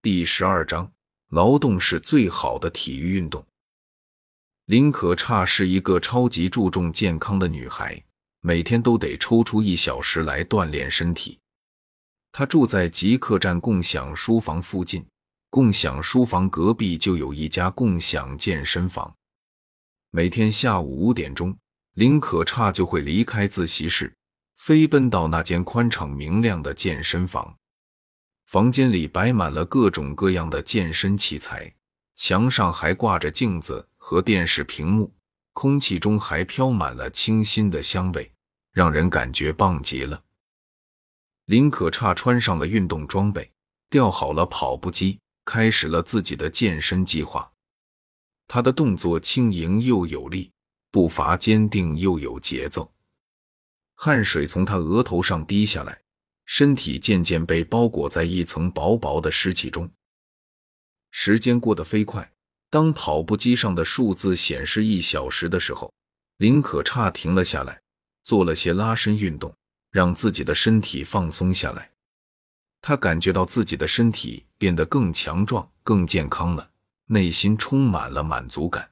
第十二章：劳动是最好的体育运动。林可差是一个超级注重健康的女孩，每天都得抽出一小时来锻炼身体。她住在极客站共享书房附近，共享书房隔壁就有一家共享健身房。每天下午五点钟，林可差就会离开自习室，飞奔到那间宽敞明亮的健身房。房间里摆满了各种各样的健身器材，墙上还挂着镜子和电视屏幕，空气中还飘满了清新的香味，让人感觉棒极了。林可差穿上了运动装备，调好了跑步机，开始了自己的健身计划。他的动作轻盈又有力，步伐坚定又有节奏，汗水从他额头上滴下来。身体渐渐被包裹在一层薄薄的湿气中。时间过得飞快，当跑步机上的数字显示一小时的时候，林可差停了下来，做了些拉伸运动，让自己的身体放松下来。他感觉到自己的身体变得更强壮、更健康了，内心充满了满足感。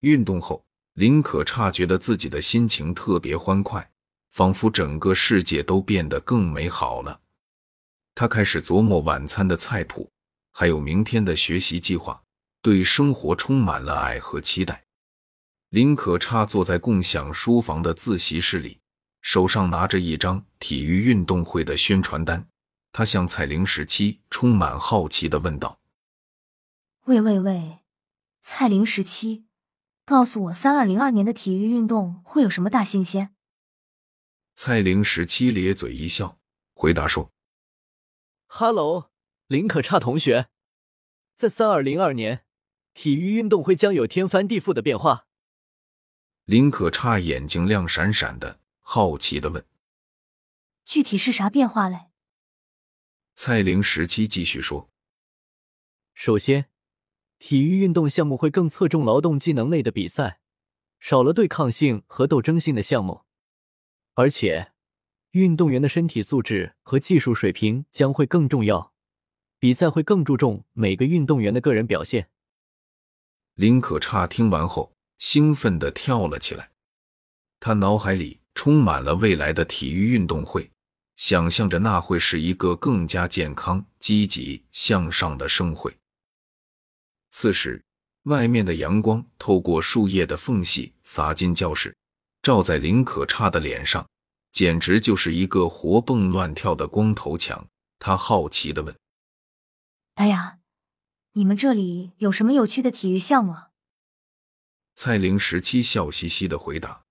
运动后，林可差觉得自己的心情特别欢快。仿佛整个世界都变得更美好了。他开始琢磨晚餐的菜谱，还有明天的学习计划，对生活充满了爱和期待。林可差坐在共享书房的自习室里，手上拿着一张体育运动会的宣传单。他向蔡玲十七充满好奇的问道：“喂喂喂，蔡玲十七，告诉我，三二零二年的体育运动会有什么大新鲜？”蔡玲十七咧嘴一笑，回答说哈喽，林可差同学，在三二零二年，体育运动会将有天翻地覆的变化。”林可差眼睛亮闪闪的，好奇的问：“具体是啥变化嘞？”蔡玲十七继续说：“首先，体育运动项目会更侧重劳动技能类的比赛，少了对抗性和斗争性的项目。”而且，运动员的身体素质和技术水平将会更重要，比赛会更注重每个运动员的个人表现。林可差听完后，兴奋地跳了起来，他脑海里充满了未来的体育运动会，想象着那会是一个更加健康、积极向上的盛会。此时，外面的阳光透过树叶的缝隙洒进教室。照在林可差的脸上，简直就是一个活蹦乱跳的光头强。他好奇的问：“哎呀，你们这里有什么有趣的体育项目？”蔡玲十七笑嘻嘻的回答：“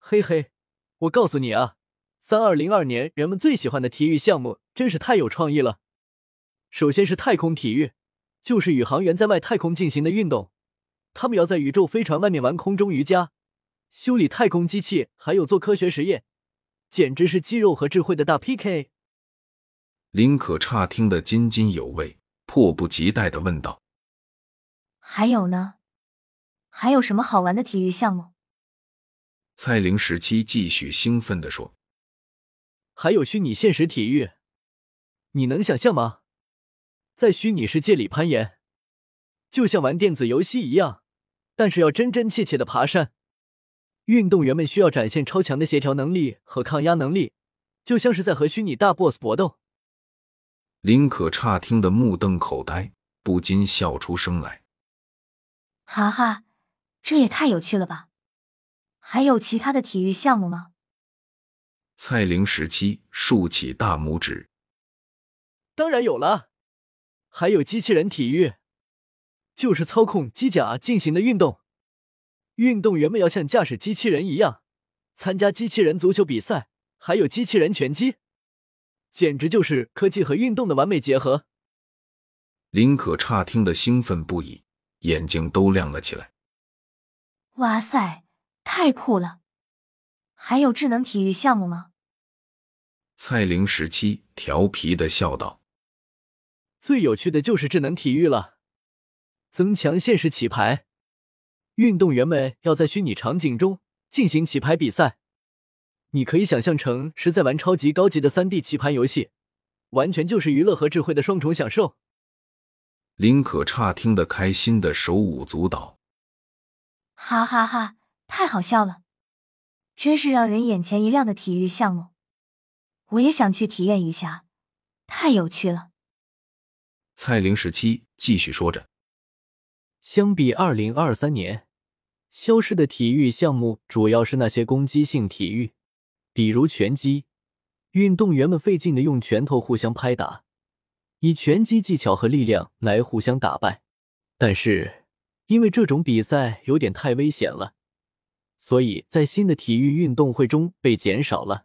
嘿嘿，我告诉你啊，三二零二年人们最喜欢的体育项目真是太有创意了。首先是太空体育，就是宇航员在外太空进行的运动，他们要在宇宙飞船外面玩空中瑜伽。”修理太空机器，还有做科学实验，简直是肌肉和智慧的大 PK。林可差听得津津有味，迫不及待的问道：“还有呢？还有什么好玩的体育项目？”蔡玲十七继续兴奋的说：“还有虚拟现实体育，你能想象吗？在虚拟世界里攀岩，就像玩电子游戏一样，但是要真真切切的爬山。”运动员们需要展现超强的协调能力和抗压能力，就像是在和虚拟大 BOSS 搏斗。林可差听得目瞪口呆，不禁笑出声来。哈哈，这也太有趣了吧！还有其他的体育项目吗？蔡玲十七竖起大拇指。当然有了，还有机器人体育，就是操控机甲进行的运动。运动员们要像驾驶机器人一样参加机器人足球比赛，还有机器人拳击，简直就是科技和运动的完美结合。林可差听得兴奋不已，眼睛都亮了起来。哇塞，太酷了！还有智能体育项目吗？蔡玲十七调皮的笑道：“最有趣的就是智能体育了，增强现实棋牌。”运动员们要在虚拟场景中进行棋牌比赛，你可以想象成是在玩超级高级的三 D 棋盘游戏，完全就是娱乐和智慧的双重享受。林可差听得开心的手舞足蹈，哈哈哈，太好笑了，真是让人眼前一亮的体育项目，我也想去体验一下，太有趣了。蔡玲十七继续说着，相比二零二三年，消失的体育项目主要是那些攻击性体育，比如拳击，运动员们费劲的用拳头互相拍打。以拳击技巧和力量来互相打败，但是因为这种比赛有点太危险了，所以在新的体育运动会中被减少了。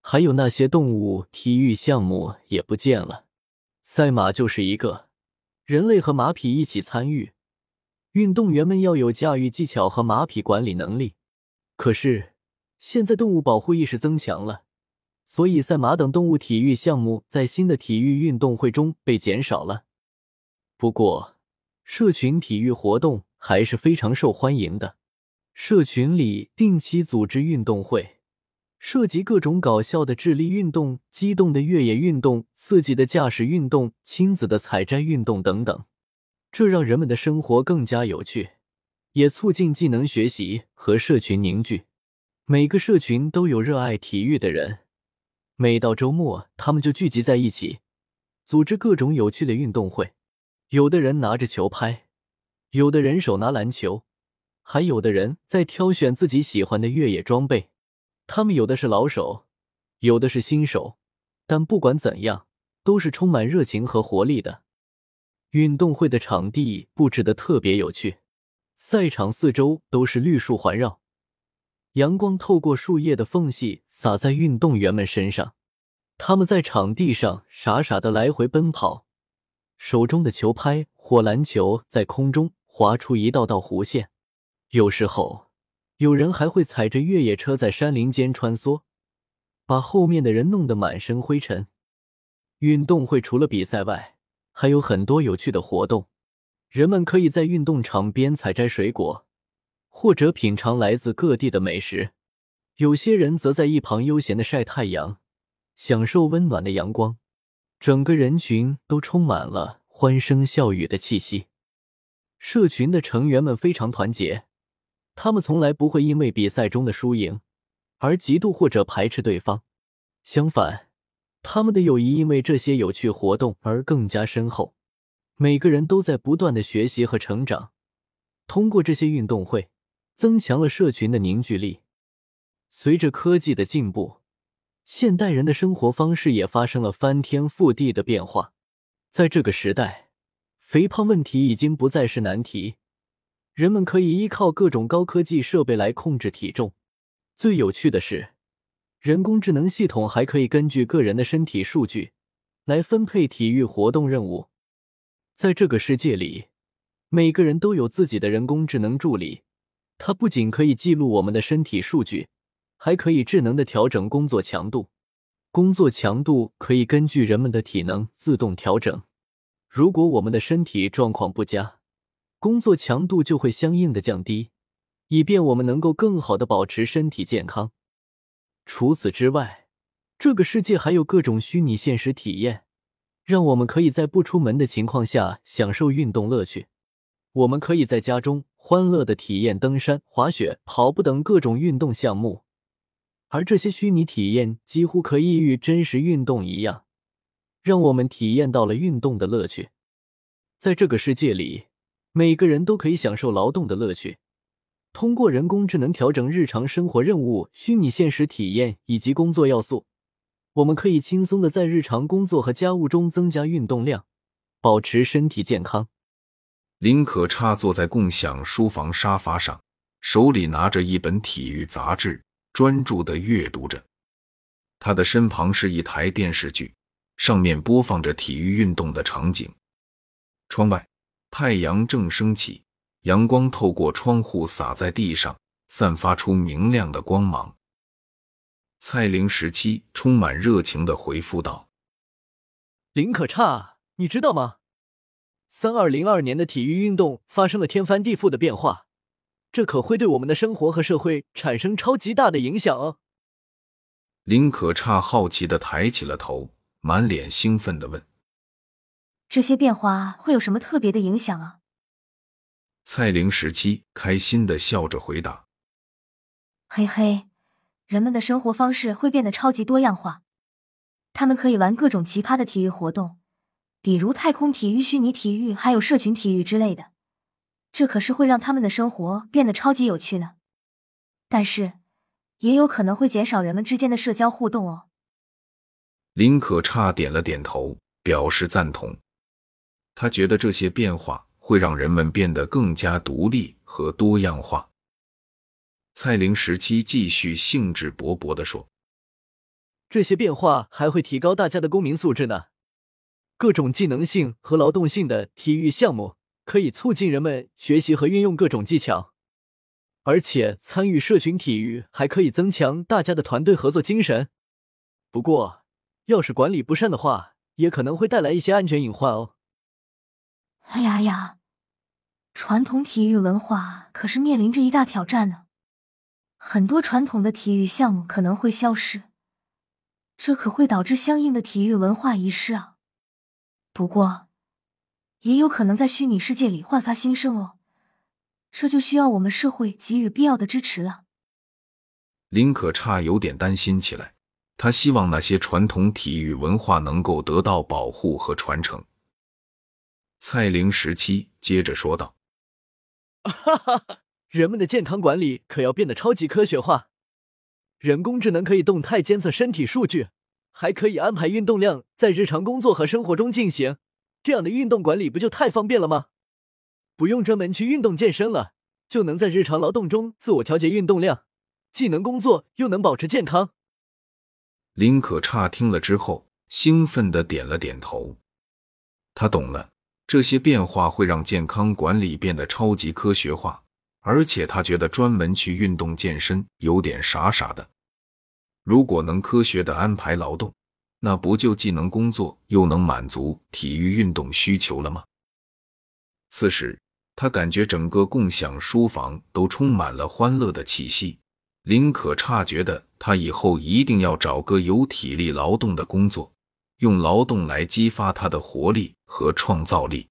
还有那些动物体育项目也不见了，赛马就是一个，人类和马匹一起参与，运动员们要有驾驭技巧和马匹管理能力。可是现在动物保护意识增强了。所以，赛马等动物体育项目在新的体育运动会中被减少了。不过，社群体育活动还是非常受欢迎的。社群里定期组织运动会，涉及各种搞笑的智力运动、激动的越野运动、刺激的驾驶运动、亲子的采摘运动等等，这让人们的生活更加有趣，也促进技能学习和社群凝聚。每个社群都有热爱体育的人。每到周末，他们就聚集在一起，组织各种有趣的运动会。有的人拿着球拍，有的人手拿篮球，还有的人在挑选自己喜欢的越野装备。他们有的是老手，有的是新手，但不管怎样，都是充满热情和活力的。运动会的场地布置的特别有趣，赛场四周都是绿树环绕。阳光透过树叶的缝隙洒在运动员们身上，他们在场地上傻傻的来回奔跑，手中的球拍或篮球在空中划出一道道弧线。有时候，有人还会踩着越野车在山林间穿梭，把后面的人弄得满身灰尘。运动会除了比赛外，还有很多有趣的活动，人们可以在运动场边采摘水果。或者品尝来自各地的美食，有些人则在一旁悠闲的晒太阳，享受温暖的阳光。整个人群都充满了欢声笑语的气息。社群的成员们非常团结，他们从来不会因为比赛中的输赢而嫉妒或者排斥对方。相反，他们的友谊因为这些有趣活动而更加深厚。每个人都在不断的学习和成长，通过这些运动会。增强了社群的凝聚力。随着科技的进步，现代人的生活方式也发生了翻天覆地的变化。在这个时代，肥胖问题已经不再是难题，人们可以依靠各种高科技设备来控制体重。最有趣的是，人工智能系统还可以根据个人的身体数据来分配体育活动任务。在这个世界里，每个人都有自己的人工智能助理。它不仅可以记录我们的身体数据，还可以智能的调整工作强度。工作强度可以根据人们的体能自动调整。如果我们的身体状况不佳，工作强度就会相应的降低，以便我们能够更好的保持身体健康。除此之外，这个世界还有各种虚拟现实体验，让我们可以在不出门的情况下享受运动乐趣。我们可以在家中。欢乐的体验登山、滑雪、跑步等各种运动项目，而这些虚拟体验几乎可以与真实运动一样，让我们体验到了运动的乐趣。在这个世界里，每个人都可以享受劳动的乐趣。通过人工智能调整日常生活任务、虚拟现实体验以及工作要素，我们可以轻松的在日常工作和家务中增加运动量，保持身体健康。林可差坐在共享书房沙发上，手里拿着一本体育杂志，专注的阅读着。他的身旁是一台电视剧，上面播放着体育运动的场景。窗外太阳正升起，阳光透过窗户洒在地上，散发出明亮的光芒。蔡玲十七充满热情的回复道：“林可差，你知道吗？”三二零二年的体育运动发生了天翻地覆的变化，这可会对我们的生活和社会产生超级大的影响哦。林可差好奇的抬起了头，满脸兴奋的问：“这些变化会有什么特别的影响啊？”蔡玲十七开心的笑着回答：“嘿嘿，人们的生活方式会变得超级多样化，他们可以玩各种奇葩的体育活动，比如太空体育、虚拟体育，还有社群体育之类的。这可是会让他们的生活变得超级有趣呢。但是，也有可能会减少人们之间的社交互动哦。”林可差点了点头，表示赞同。他觉得这些变化。会让人们变得更加独立和多样化。蔡玲时期继续兴致勃勃地说：“这些变化还会提高大家的公民素质呢。各种技能性和劳动性的体育项目可以促进人们学习和运用各种技巧，而且参与社群体育还可以增强大家的团队合作精神。不过，要是管理不善的话，也可能会带来一些安全隐患哦。”哎呀呀！传统体育文化可是面临着一大挑战呢，很多传统的体育项目可能会消失，这可会导致相应的体育文化遗失啊。不过，也有可能在虚拟世界里焕发新生哦，这就需要我们社会给予必要的支持了。林可差有点担心起来，他希望那些传统体育文化能够得到保护和传承。蔡玲十七接着说道：“哈哈，人们的健康管理可要变得超级科学化，人工智能可以动态监测身体数据，还可以安排运动量在日常工作和生活中进行。这样的运动管理不就太方便了吗？不用专门去运动健身了，就能在日常劳动中自我调节运动量，既能工作又能保持健康。”林可差听了之后，兴奋的点了点头，他懂了。这些变化会让健康管理变得超级科学化，而且他觉得专门去运动健身有点傻傻的。如果能科学的安排劳动，那不就既能工作又能满足体育运动需求了吗？此时，他感觉整个共享书房都充满了欢乐的气息。林可差觉得他以后一定要找个有体力劳动的工作。用劳动来激发他的活力和创造力。